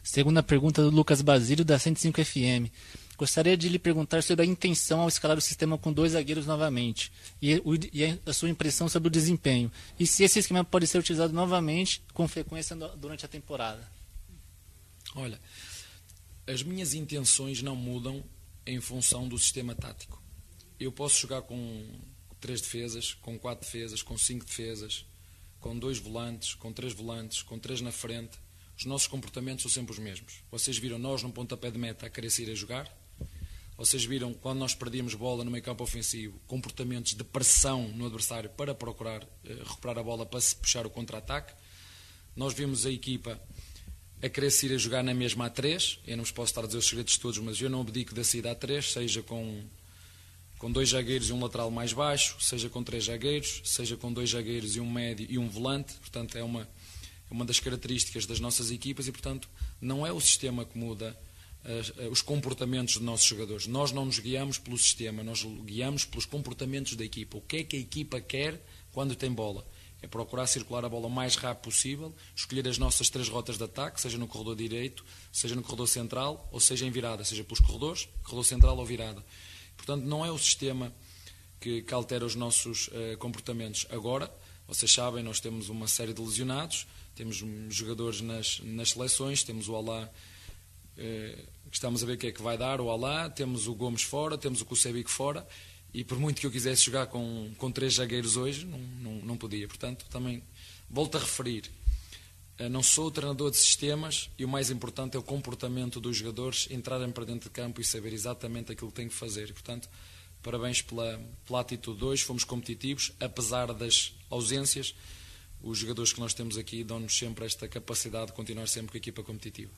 Segunda pergunta do Lucas Basílio, da 105 FM. Gostaria de lhe perguntar sobre a intenção ao escalar o sistema com dois zagueiros novamente e, e a sua impressão sobre o desempenho. E se esse esquema pode ser utilizado novamente com frequência durante a temporada. Olha, as minhas intenções não mudam em função do sistema tático. Eu posso jogar com três defesas, com quatro defesas, com cinco defesas, com dois volantes, com três volantes, com três na frente. Os nossos comportamentos são sempre os mesmos. Vocês viram nós num pontapé de meta a querer sair a jogar? Vocês viram quando nós perdíamos bola no meio campo ofensivo, comportamentos de pressão no adversário para procurar eh, recuperar a bola para se puxar o contra-ataque? Nós vimos a equipa a querer sair a jogar na mesma A3. Eu não vos posso estar a dizer os segredos todos, mas eu não abdico da saída A3, seja com, com dois zagueiros e um lateral mais baixo, seja com três zagueiros, seja com dois zagueiros e um médio e um volante. Portanto, é uma, é uma das características das nossas equipas e, portanto, não é o sistema que muda as- os comportamentos dos nossos jogadores. Nós não nos guiamos pelo sistema, nós guiamos pelos comportamentos da equipa. O que é que a equipa quer quando tem bola? É procurar circular a bola o mais rápido possível, escolher as nossas três rotas de ataque, seja no corredor direito, seja no corredor central, ou seja em virada, seja pelos corredores, corredor central ou virada. Portanto, não é o sistema que, que altera os nossos eh, comportamentos. Agora, vocês sabem, nós temos uma série de lesionados, temos jogadores nas, nas seleções, temos o Alá que estamos a ver o que é que vai dar, o Alá, temos o Gomes fora, temos o Kusebic fora, e por muito que eu quisesse jogar com, com três zagueiros hoje, não, não, não podia. Portanto, também volto a referir, não sou o treinador de sistemas e o mais importante é o comportamento dos jogadores entrarem para dentro de campo e saber exatamente aquilo que têm que fazer. E, portanto, parabéns pela, pela atitude hoje, fomos competitivos, apesar das ausências, os jogadores que nós temos aqui dão-nos sempre esta capacidade de continuar sempre com a equipa competitiva.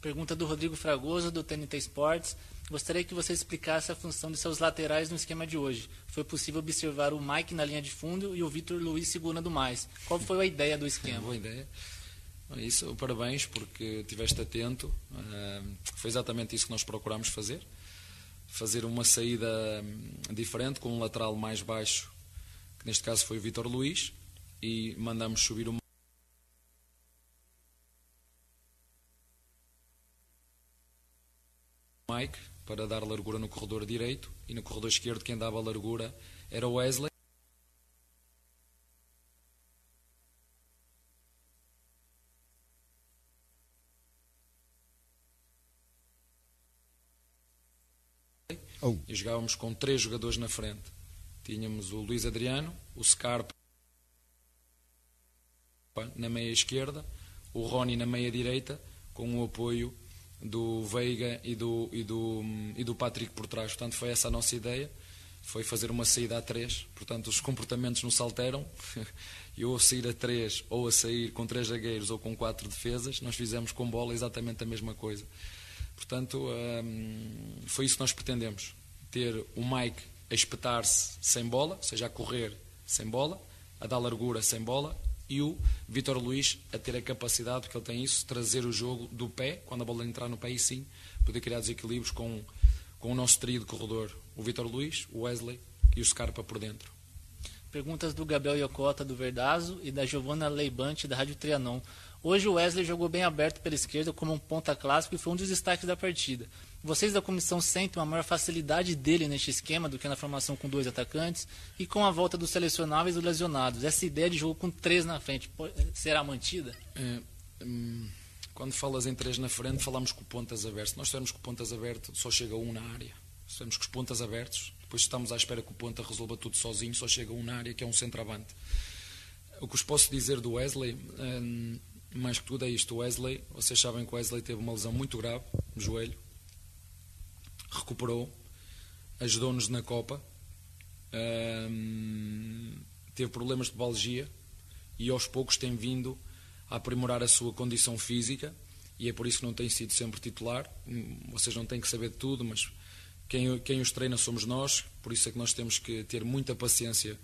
Pergunta do Rodrigo Fragoso, do TNT Sports. Gostaria que você explicasse a função de seus laterais no esquema de hoje. Foi possível observar o Mike na linha de fundo e o Vitor Luiz segurando mais. Qual foi a ideia do esquema? Boa ideia. Isso, parabéns porque estiveste atento. Ah, foi exatamente isso que nós procurámos fazer. Fazer uma saída hum, diferente, com um lateral mais baixo, que neste caso foi o Vitor Luiz, e mandamos subir o Mike para dar largura no corredor direito e no corredor esquerdo quem dava largura era o Wesley. Oh. E jogávamos com três jogadores na frente. Tínhamos o Luís Adriano, o Scarpa na meia esquerda, o Rony na meia direita, com o apoio do Veiga e do, e do, e do Patrick por trás. Portanto, foi essa a nossa ideia, foi fazer uma saída a três. Portanto, os comportamentos não se alteram. E ou a sair a três, ou a sair com três zagueiros ou com quatro defesas, nós fizemos com bola exatamente a mesma coisa. Portanto, hum, foi isso que nós pretendemos. Ter o Mike a espetar-se sem bola, ou seja, a correr sem bola, a dar largura sem bola, e o Vítor Luís a ter a capacidade, porque ele tem isso, trazer o jogo do pé, quando a bola entrar no pé, e sim, poder criar desequilíbrios com, com o nosso trio de corredor, o Vítor Luís, o Wesley e o Scarpa por dentro. Perguntas do Gabriel Iocota, do Verdazo, e da Giovana Leibante, da Rádio Trianon. Hoje o Wesley jogou bem aberto pela esquerda como um ponta clássico e foi um dos destaques da partida. Vocês da comissão sentem uma maior facilidade dele neste esquema do que na formação com dois atacantes e com a volta dos selecionáveis e dos lesionados. Essa ideia de jogo com três na frente será mantida? É, hum, quando falas em três na frente, falamos com pontas abertos. Nós temos com pontas abertos, só chega um na área. Se temos com os pontas abertos, depois estamos à espera que o ponta resolva tudo sozinho, só chega um na área, que é um centroavante. O que vos posso dizer do Wesley, hum, mais que tudo é isto. O Wesley, vocês sabem que o Wesley teve uma lesão muito grave no joelho, recuperou, ajudou-nos na Copa, teve problemas de balgia e aos poucos tem vindo a aprimorar a sua condição física e é por isso que não tem sido sempre titular. Hum, vocês não têm que saber de tudo, mas quem, quem os treina somos nós, por isso é que nós temos que ter muita paciência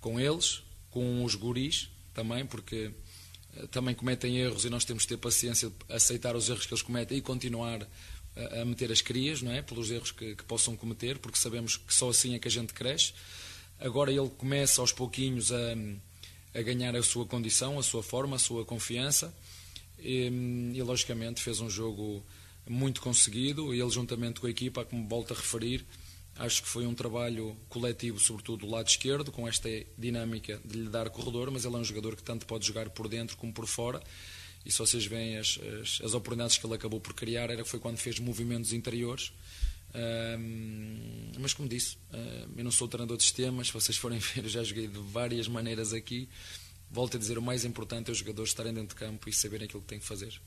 com eles, com os guris também, porque eh, também cometem erros e nós temos que ter paciência aceitar os erros que eles cometem e continuar a, meter as crias, não é? Pelos erros que, que, possam cometer, porque sabemos que só assim é que a gente cresce. Agora ele começa aos pouquinhos a, a ganhar a sua condição, a sua forma, a sua confiança e, e logicamente fez um jogo muito conseguido ele juntamente com a equipa, como volto a referir, Acho que foi um trabalho coletivo, sobretudo do lado esquerdo, com esta dinâmica de lhe dar corredor, mas ele é um jogador que tanto pode jogar por dentro como por fora. E se vocês veem as, as, as oportunidades que ele acabou por criar, era foi quando fez movimentos interiores. Um, mas como disse, eu não sou treinador de sistemas, se vocês forem ver, eu já joguei de várias maneiras aqui. Volto a dizer, o mais importante é os jogadores estarem dentro de campo e saberem aquilo que têm que fazer.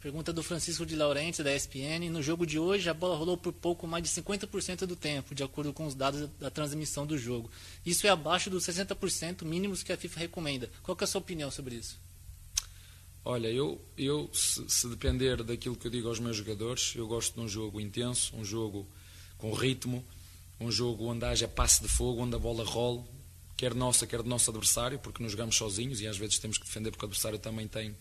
Pergunta do Francisco de Laurenti, da ESPN. No jogo de hoje, a bola rolou por pouco mais de 50% do tempo, de acordo com os dados da transmissão do jogo. Isso é abaixo dos 60% mínimos que a FIFA recomenda. Qual é a sua opinião sobre isso? Olha, eu, eu se, se, depender daquilo que eu digo aos meus jogadores, eu gosto de um jogo intenso, um jogo com ritmo, um jogo onde haja passe de fogo, onde a bola role, quer nossa, quer do nosso adversário, porque não jogamos sozinhos e às vezes temos que defender porque o adversário também tem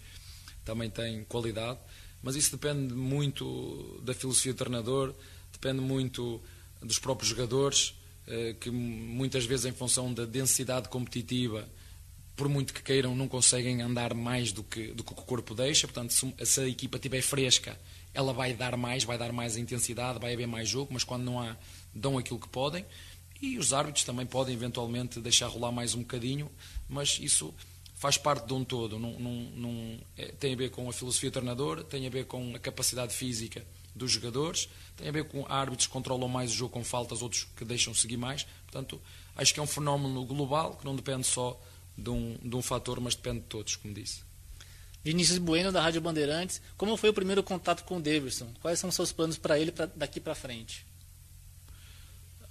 também tem qualidade, mas isso depende muito da filosofia do treinador, depende muito dos próprios jogadores, eh, que muitas vezes, em função da densidade competitiva, por muito que queiram, não conseguem andar mais do que, do que o corpo deixa. Portanto, se, se a equipa estiver fresca, ela vai dar mais, vai dar mais intensidade, vai haver mais jogo, mas quando não há, dão aquilo que podem. E os árbitros também podem eventualmente deixar rolar mais um bocadinho, mas isso faz parte de um todo. Não, não, é, tem a ver com a filosofia do treinador, tem a ver com a capacidade física dos jogadores, tem a ver com árbitros que controlam mais o jogo com faltas, outros que deixam seguir mais. Portanto, acho que é um fenómeno global que não depende só de um, de um fator, mas depende de todos, como disse. Vinícius Bueno, da Rádio Bandeirantes. Como foi o primeiro contato com o Davidson? Quais são os seus planos para ele pra, daqui para frente?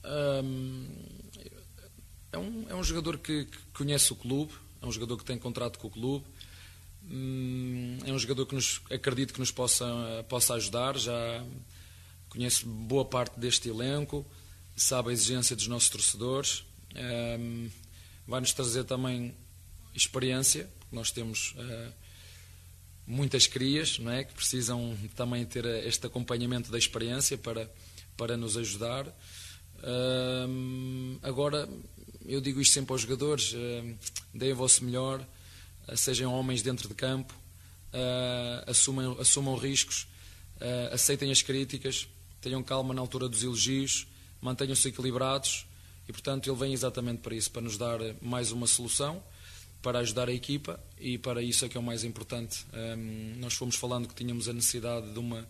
Um, é, um, é um jogador que, que conhece o clube, é um jogador que tem contrato com o clube, hum, é um jogador que nos, acredito que nos possa, possa ajudar, já conhece boa parte deste elenco, sabe a exigência dos nossos torcedores, hum, vai-nos trazer também experiência, porque nós temos uh, muitas crias não é, que precisam também ter este acompanhamento da experiência para, para nos ajudar. Agora, eu digo isto sempre aos jogadores: uh, deem o vosso melhor, sejam homens dentro de campo, assumam, assumam riscos, aceitem as críticas, tenham calma na altura dos elogios, mantenham-se equilibrados e, portanto, ele vem exatamente para isso para nos dar mais uma solução. Para ajudar a equipa e para isso é que é o mais importante. Um, nós fomos falando que tínhamos a necessidade de uma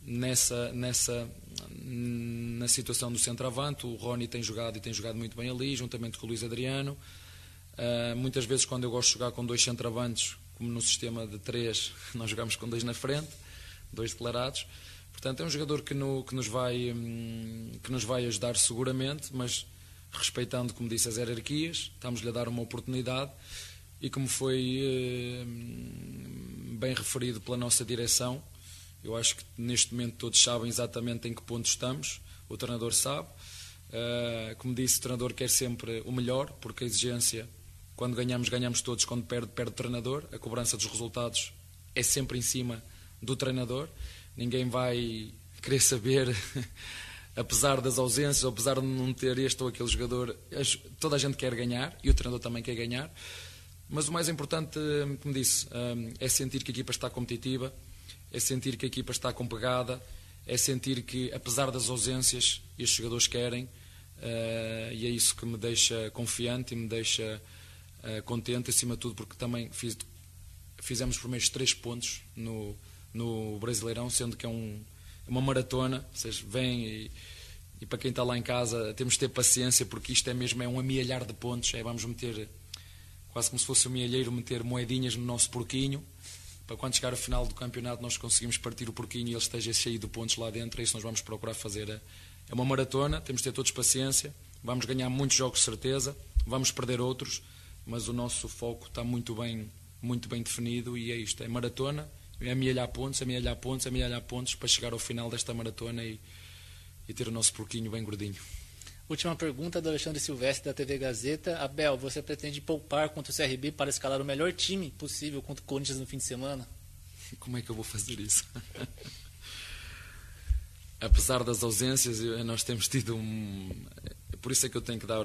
nessa, nessa na situação do centroavante. O Rony tem jogado e tem jogado muito bem ali, juntamente com o Luís Adriano. Uh, muitas vezes, quando eu gosto de jogar com dois centroavantes, como no sistema de três, nós jogamos com dois na frente, dois declarados. Portanto, é um jogador que, no, que, nos vai, hum, que nos vai ajudar seguramente, mas respeitando, como disse, as hierarquias, estamos-lhe a dar uma oportunidade e como foi hum, bem referido pela nossa direção, Eu acho que neste momento todos sabem exatamente em que ponto estamos, o treinador sabe. Uh, como disse, o treinador quer sempre o melhor, porque a exigência, quando ganhamos, ganhamos todos, quando perde, perde o treinador. A cobrança dos resultados é sempre em cima do treinador. Ninguém vai querer saber, apesar das ausências, apesar de não ter este ou aquele jogador, toda a gente quer ganhar e o treinador também quer ganhar. Mas o mais importante, como disse, é sentir que a equipa está competitiva, é sentir que a equipa está com pegada, é sentir que, apesar das ausências, estes jogadores querem, uh, e é isso que me deixa confiante e me deixa uh, contente, acima de tudo, porque também fiz, fizemos os primeiros três pontos no, no Brasileirão, sendo que é um, uma maratona, vocês vêm e, e para quem está lá em casa temos de ter paciência, porque isto é mesmo é um amealhar de pontos, é vamos meter, quase como se fosse um mielheiro, meter moedinhas no nosso porquinho, para quando chegar ao final do campeonato nós conseguimos partir o porquinho e ele esteja cheio de pontos lá dentro, é isso nós vamos procurar fazer. É uma maratona, temos de ter todos paciência, vamos ganhar muitos jogos, certeza, vamos perder outros, mas o nosso foco está muito bem, muito bem definido e é isto, é maratona, é amealhar pontos, amealhar pontos, amealhar pontos para chegar ao final desta maratona e, e ter o nosso porquinho bem gordinho. Última pergunta do Alexandre Silvestre da TV Gazeta. Abel, você pretende poupar contra o CRB para escalar o melhor time possível contra o Corinthians no fim de semana? Como é que eu vou fazer isso? Apesar das ausências, nós temos tido um. Por isso é que eu tenho que dar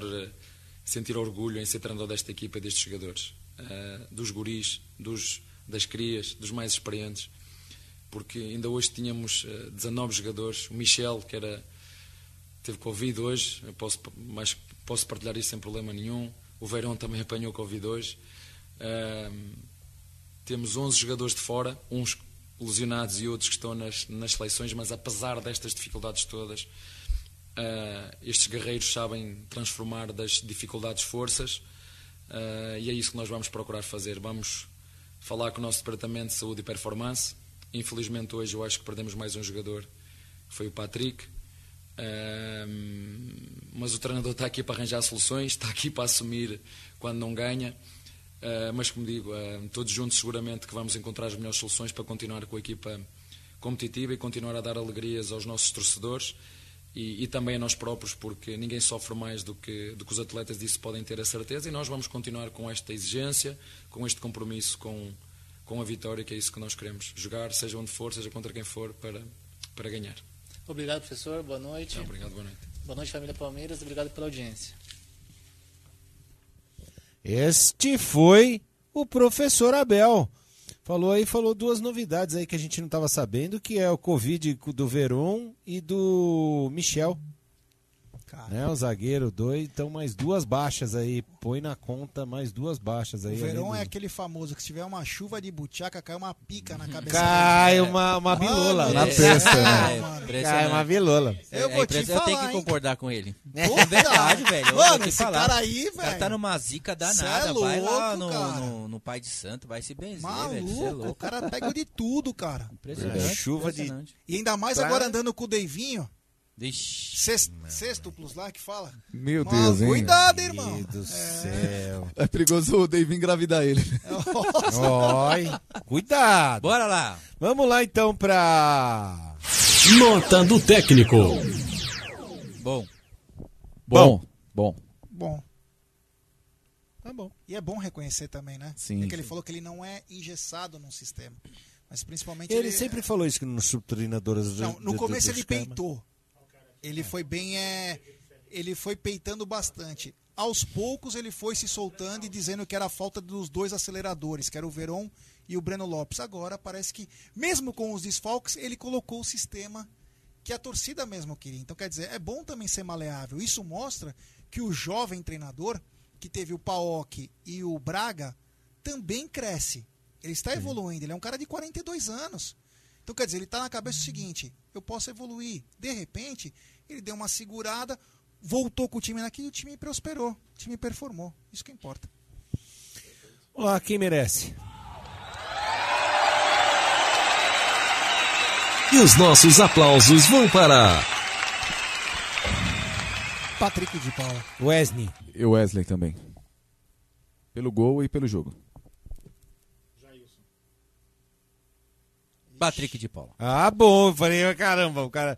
sentir orgulho em ser treinador desta equipa e destes jogadores, uh, dos guris, dos, das crias, dos mais experientes, porque ainda hoje tínhamos uh, 19 jogadores, o Michel, que era teve Covid hoje, eu posso, mas posso partilhar isso sem problema nenhum. O Verão também apanhou Covid hoje. Uh, temos 11 jogadores de fora, uns lesionados e outros que estão nas, nas seleções, mas apesar destas dificuldades todas, uh, estes guerreiros sabem transformar das dificuldades forças uh, e é isso que nós vamos procurar fazer. Vamos falar com o nosso Departamento de Saúde e Performance. Infelizmente, hoje eu acho que perdemos mais um jogador, que foi o Patrick mas o treinador está aqui para arranjar soluções, está aqui para assumir quando não ganha. Uh, mas, como digo, uh, todos juntos seguramente que vamos encontrar as melhores soluções para continuar com a equipa competitiva e continuar a dar alegrias aos nossos torcedores e, e, também a nós próprios, porque ninguém sofre mais do que, do que os atletas disso podem ter a certeza. E nós vamos continuar com esta exigência, com este compromisso com, com a vitória, que é isso que nós queremos. Jogar, seja onde for, seja contra quem for, para, para ganhar. Obrigado, professor. Boa noite. obrigado, boa noite. Boa noite, família Palmeiras. Obrigado pela audiência. Este foi o professor Abel. Falou aí, falou duas novidades aí que a gente não estava sabendo, que é o Covid do Veron e do Michel. Né, o zagueiro, dois, então mais duas baixas aí. Põe na conta mais duas baixas aí. O verão é aquele famoso que se tiver uma chuva de butiaca, cai uma pica na cabeça Cai uma, uma bilola na testa, né? Cai uma bilola. Eu vou te falar, Eu tenho que concordar com ele. É verdade, velho. Mano, esse falar. cara aí, velho. cara tá numa zica danada. É louco, vai lá no, no, no, Pai de Santo, vai se benzer, Maluco, velho. É louco. O cara pega de tudo, cara. Impressionante. É, chuva impressionante. de. E ainda mais agora andando com o Deivinho. Vixe. Sexto, sextuplos lá que fala. Meu Deus, hein? Cuidado, irmão. Meu Deus do céu. É perigoso o Dave engravidar ele. Oi. Cuidado. Bora lá. Vamos lá então pra. Nota do técnico. Bom. Bom. Bom. Bom. Tá bom. E é bom reconhecer também, né? Sim. Porque ele falou que ele não é engessado num sistema. Mas principalmente. Ele, ele sempre falou isso que nos subtreinadores. Não, no começo ele peitou. Ele foi bem. É, ele foi peitando bastante. Aos poucos ele foi se soltando e dizendo que era a falta dos dois aceleradores, que era o Veron e o Breno Lopes. Agora parece que, mesmo com os desfalques, ele colocou o sistema que a torcida mesmo queria. Então, quer dizer, é bom também ser maleável. Isso mostra que o jovem treinador, que teve o Paok e o Braga, também cresce. Ele está evoluindo. Ele é um cara de 42 anos. Então, quer dizer, ele está na cabeça o seguinte: eu posso evoluir. De repente, ele deu uma segurada, voltou com o time naquilo e o time prosperou. O time performou. Isso que importa. Vamos lá, quem merece? E os nossos aplausos vão para. Patrick de Paula. Wesley. E o Wesley também. Pelo gol e pelo jogo. Patrick de Paula. Ah, bom. Eu falei, caramba, o cara.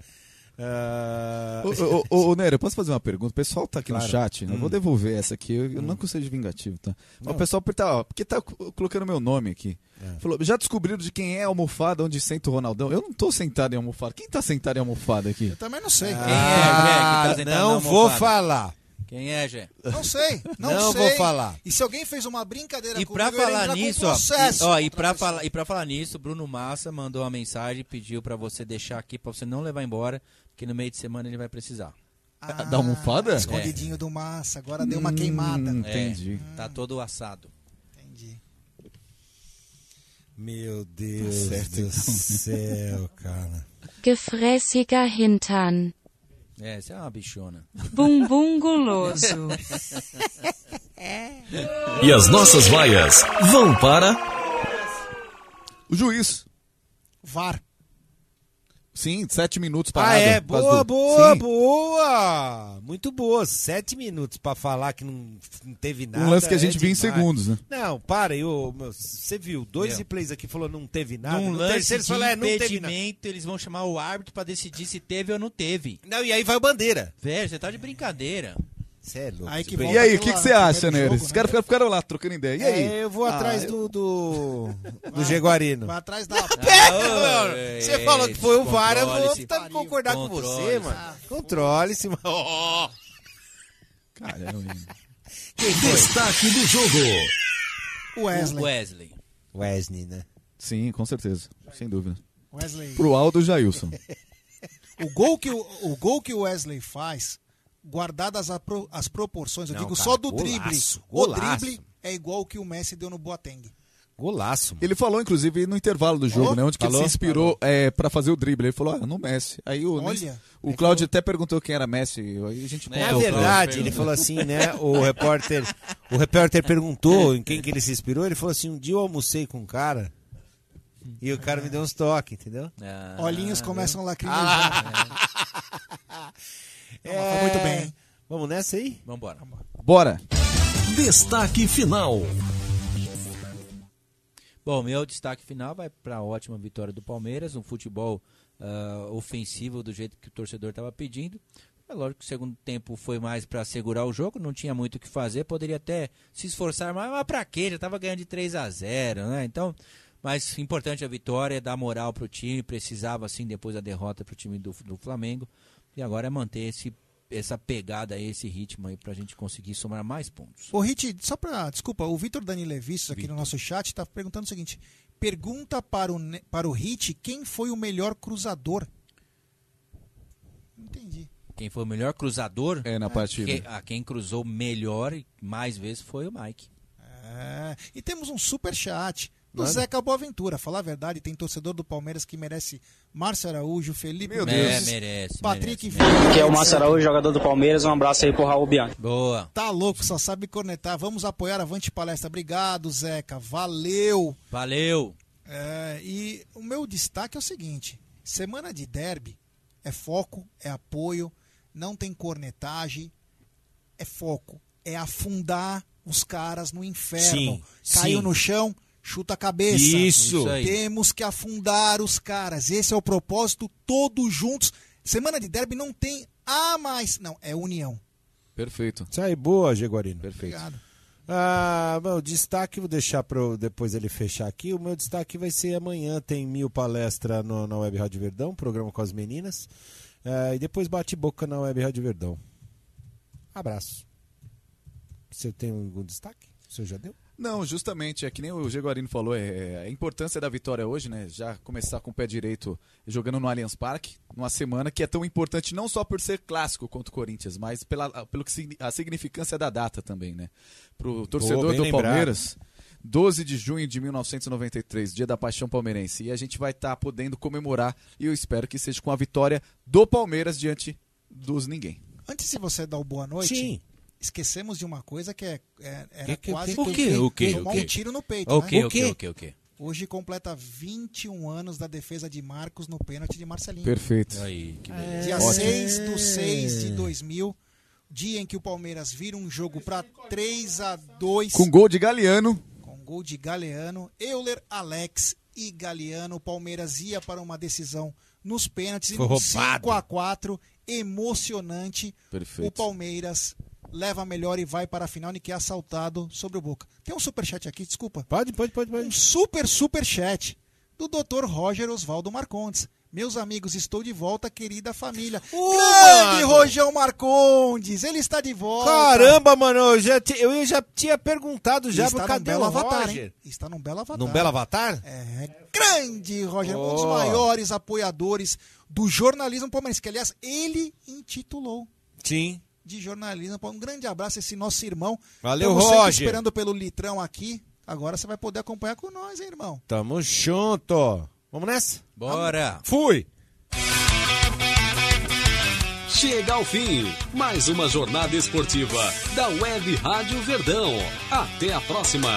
Ah, Ô, ô, ô, ô, Nery, eu posso fazer uma pergunta? O pessoal tá aqui Claro. no chat, né? eu vou Hum. devolver essa aqui, eu, eu não consigo ser vingativo, tá? Mas o pessoal tá, ó, porque tá co- colocando meu nome aqui. É. Falou, já descobriram de quem é a almofada onde senta o Ronaldão? Eu não tô sentado em almofada. Quem tá sentado em almofada aqui? Eu também não sei. Quem é, Jé, que tá Ah, sentado não vou falar. Quem é, Gé? Não sei. Não, Não sei. vou falar. E se alguém fez uma brincadeira E comigo, pra falar entrar com nisso, ó, processo e, ó, e pra falar, e pra falar nisso, Bruno Massa mandou uma mensagem e pediu pra você deixar aqui pra você não levar embora, porque no meio de semana ele vai precisar. Ah, Da almofada? Escondidinho do massa, agora deu uma queimada. Hum, É, Entendi. tá todo assado. Entendi. Meu Deus Tá certo, do então. céu, cara. Gefräßiger Hintern. É, você é uma bichona. Bumbum guloso. E as nossas vaias vão para. O juiz. VAR. Sim, sete minutos parado. Ah, é? Boa, do- boa, Sim. boa. Muito boa. Sete minutos pra falar que não, não teve nada. Um lance que a é gente viu em segundos, né? Não, para meu, você viu, dois Meu. replays aqui falou não teve nada. Num no lance terceiro de falou, é, não teve nada. impedimento, eles vão chamar o árbitro pra decidir se teve ou não teve. Não, e aí vai o bandeira. Velho, você tá de brincadeira. Cê é louco. Aí que Você E aí, o que, que você acha, jogo, Os né? caras ficaram, ficaram lá trocando ideia. E aí? É, eu vou Ah, atrás eu- do, do, do Jaguarino. Vai atrás da. É, Você falou que foi o VAR, eu vou tá- concordar com você, mano. Controle-se, mano. Ó, Caramba. Quem foi? Destaque do jogo. Wesley. Wesley. Wesley, né? Sim, com certeza. Sem dúvida. Wesley. Pro Aldo Jailson. O gol que o, o gol que o Wesley faz, guardadas pro- as proporções, eu Não, digo cara, só do golaço, drible. golaço. O drible é igual o que o Messi deu no Boateng. Golaço, mano. Ele falou, inclusive, no intervalo do jogo, Falou? né? Onde que ele Falou? se inspirou é, pra fazer o drible. Ele falou, ah, no Messi. Aí o, Olha, o Cláudio até perguntou quem era Messi. Aí a gente contou. verdade, ele falou assim, né? O repórter, o repórter perguntou em quem que ele se inspirou. Ele falou assim: um dia eu almocei com um cara e o cara me deu uns toques, entendeu? Ah, olhinhos começam a lacrimejar. Não, foi muito bem. hein? Vamos nessa aí? Vambora. Bora. Destaque final. Bom, meu destaque final vai para a ótima vitória do Palmeiras, um futebol ah, ofensivo do jeito que o torcedor estava pedindo. É lógico que o segundo tempo foi mais para segurar o jogo, não tinha muito o que fazer, poderia até se esforçar mais, mas para quê? Já estava ganhando de 3 a 0 né? Então, mas importante a vitória, dar moral para o time, precisava assim depois da derrota para o time do, do Flamengo. E agora é manter esse, essa pegada aí, esse ritmo aí, para a gente conseguir somar mais pontos. Ô, Rit, só pra. Desculpa, o Vitor Danilevicis aqui no nosso chat tá perguntando o seguinte: pergunta para o, para o Hit quem foi o melhor cruzador. Não entendi. Quem foi o melhor cruzador? É, na partida. Quem, ah, quem cruzou melhor e mais vezes foi o Mike. É, e temos um super chat do Manda. Zeca Boaventura. Falar a verdade, tem torcedor do Palmeiras que merece Márcio Araújo, Felipe Meu Deus. É, merece, Patrick merece, Que é o Márcio. Araújo, jogador do Palmeiras. Um abraço aí pro Raul Bianchi. Boa. Tá louco, só sabe cornetar. Vamos apoiar Avante Palestra. Obrigado, Zeca. Valeu. Valeu. É, e o meu destaque é o seguinte: semana de derby é foco, é apoio, não tem cornetagem, é foco, é afundar os caras no inferno. Sim, Caiu sim. no chão, chuta a cabeça. Isso. Isso. Temos que afundar os caras. Esse é o propósito, todos juntos. Semana de derby não tem a mais. Não, é união. Perfeito. Isso aí, boa, Jaguarino. Perfeito. Obrigado. Ah, bom, o destaque, vou deixar para depois ele fechar aqui. O meu destaque vai ser amanhã, tem mil palestra no- na Web Rádio Verdão, programa com as meninas. Ah, e depois bate boca na Web Rádio Verdão. Abraço. Você tem algum destaque? O senhor já deu? Não, justamente, é que nem o Jaguarino falou, é, a importância da vitória hoje, né? Já começar com o pé direito jogando no Allianz Parque, numa semana que é tão importante não só por ser clássico contra o Corinthians, mas pela pelo que, a significância da data também, né? Pro torcedor bem do lembrado. Palmeiras, 12 de junho de 1993, dia da paixão palmeirense. E a gente vai estar podendo comemorar, e eu espero que seja com a vitória do Palmeiras diante dos ninguém. Antes de você dar o boa noite, Sim. Esquecemos de uma coisa que é, é- era Que- que- quase que- O quê? O quê? tomar O um tiro no peito. O né? quê? O quê? O quê? O quê? Hoje completa 21 anos da defesa de Marcos no pênalti de Marcelinho. Perfeito. Aí, que beleza. Dia Ótimo. 6 do 6 de 2000, dia em que o Palmeiras vira um jogo para 3 a 2 Com gol de Galeano. com gol de Galeano, Euler, Alex e Galeano. O Palmeiras ia para uma decisão nos pênaltis. Foi roubado. 5 a 4 emocionante. Perfeito. O Palmeiras leva a melhor e vai para a final e que é assaltado sobre o Boca. Tem um superchat aqui, desculpa. Pode, pode, pode, pode. Um super superchat do Dr. Roger Osvaldo Marcondes. Meus amigos, estou de volta, querida família. Grande mano! Rojão Marcondes, ele está de volta. Caramba, mano, eu já, eu já tinha perguntado já está pro cadê belo o avatar, Roger? hein? Está num belo avatar. Num belo avatar? É, grande Roger, um dos Oh. maiores apoiadores do jornalismo palmeirense, que aliás ele intitulou Sim. De jornalismo. Um grande abraço a esse nosso irmão. Valeu, Tamo sempre Roger. esperando pelo litrão aqui. Agora você vai poder acompanhar com nós, hein, irmão? Tamo junto. Vamos nessa? Bora. Fui. Chega ao fim, mais uma jornada esportiva da Web Rádio Verdão. Até a próxima.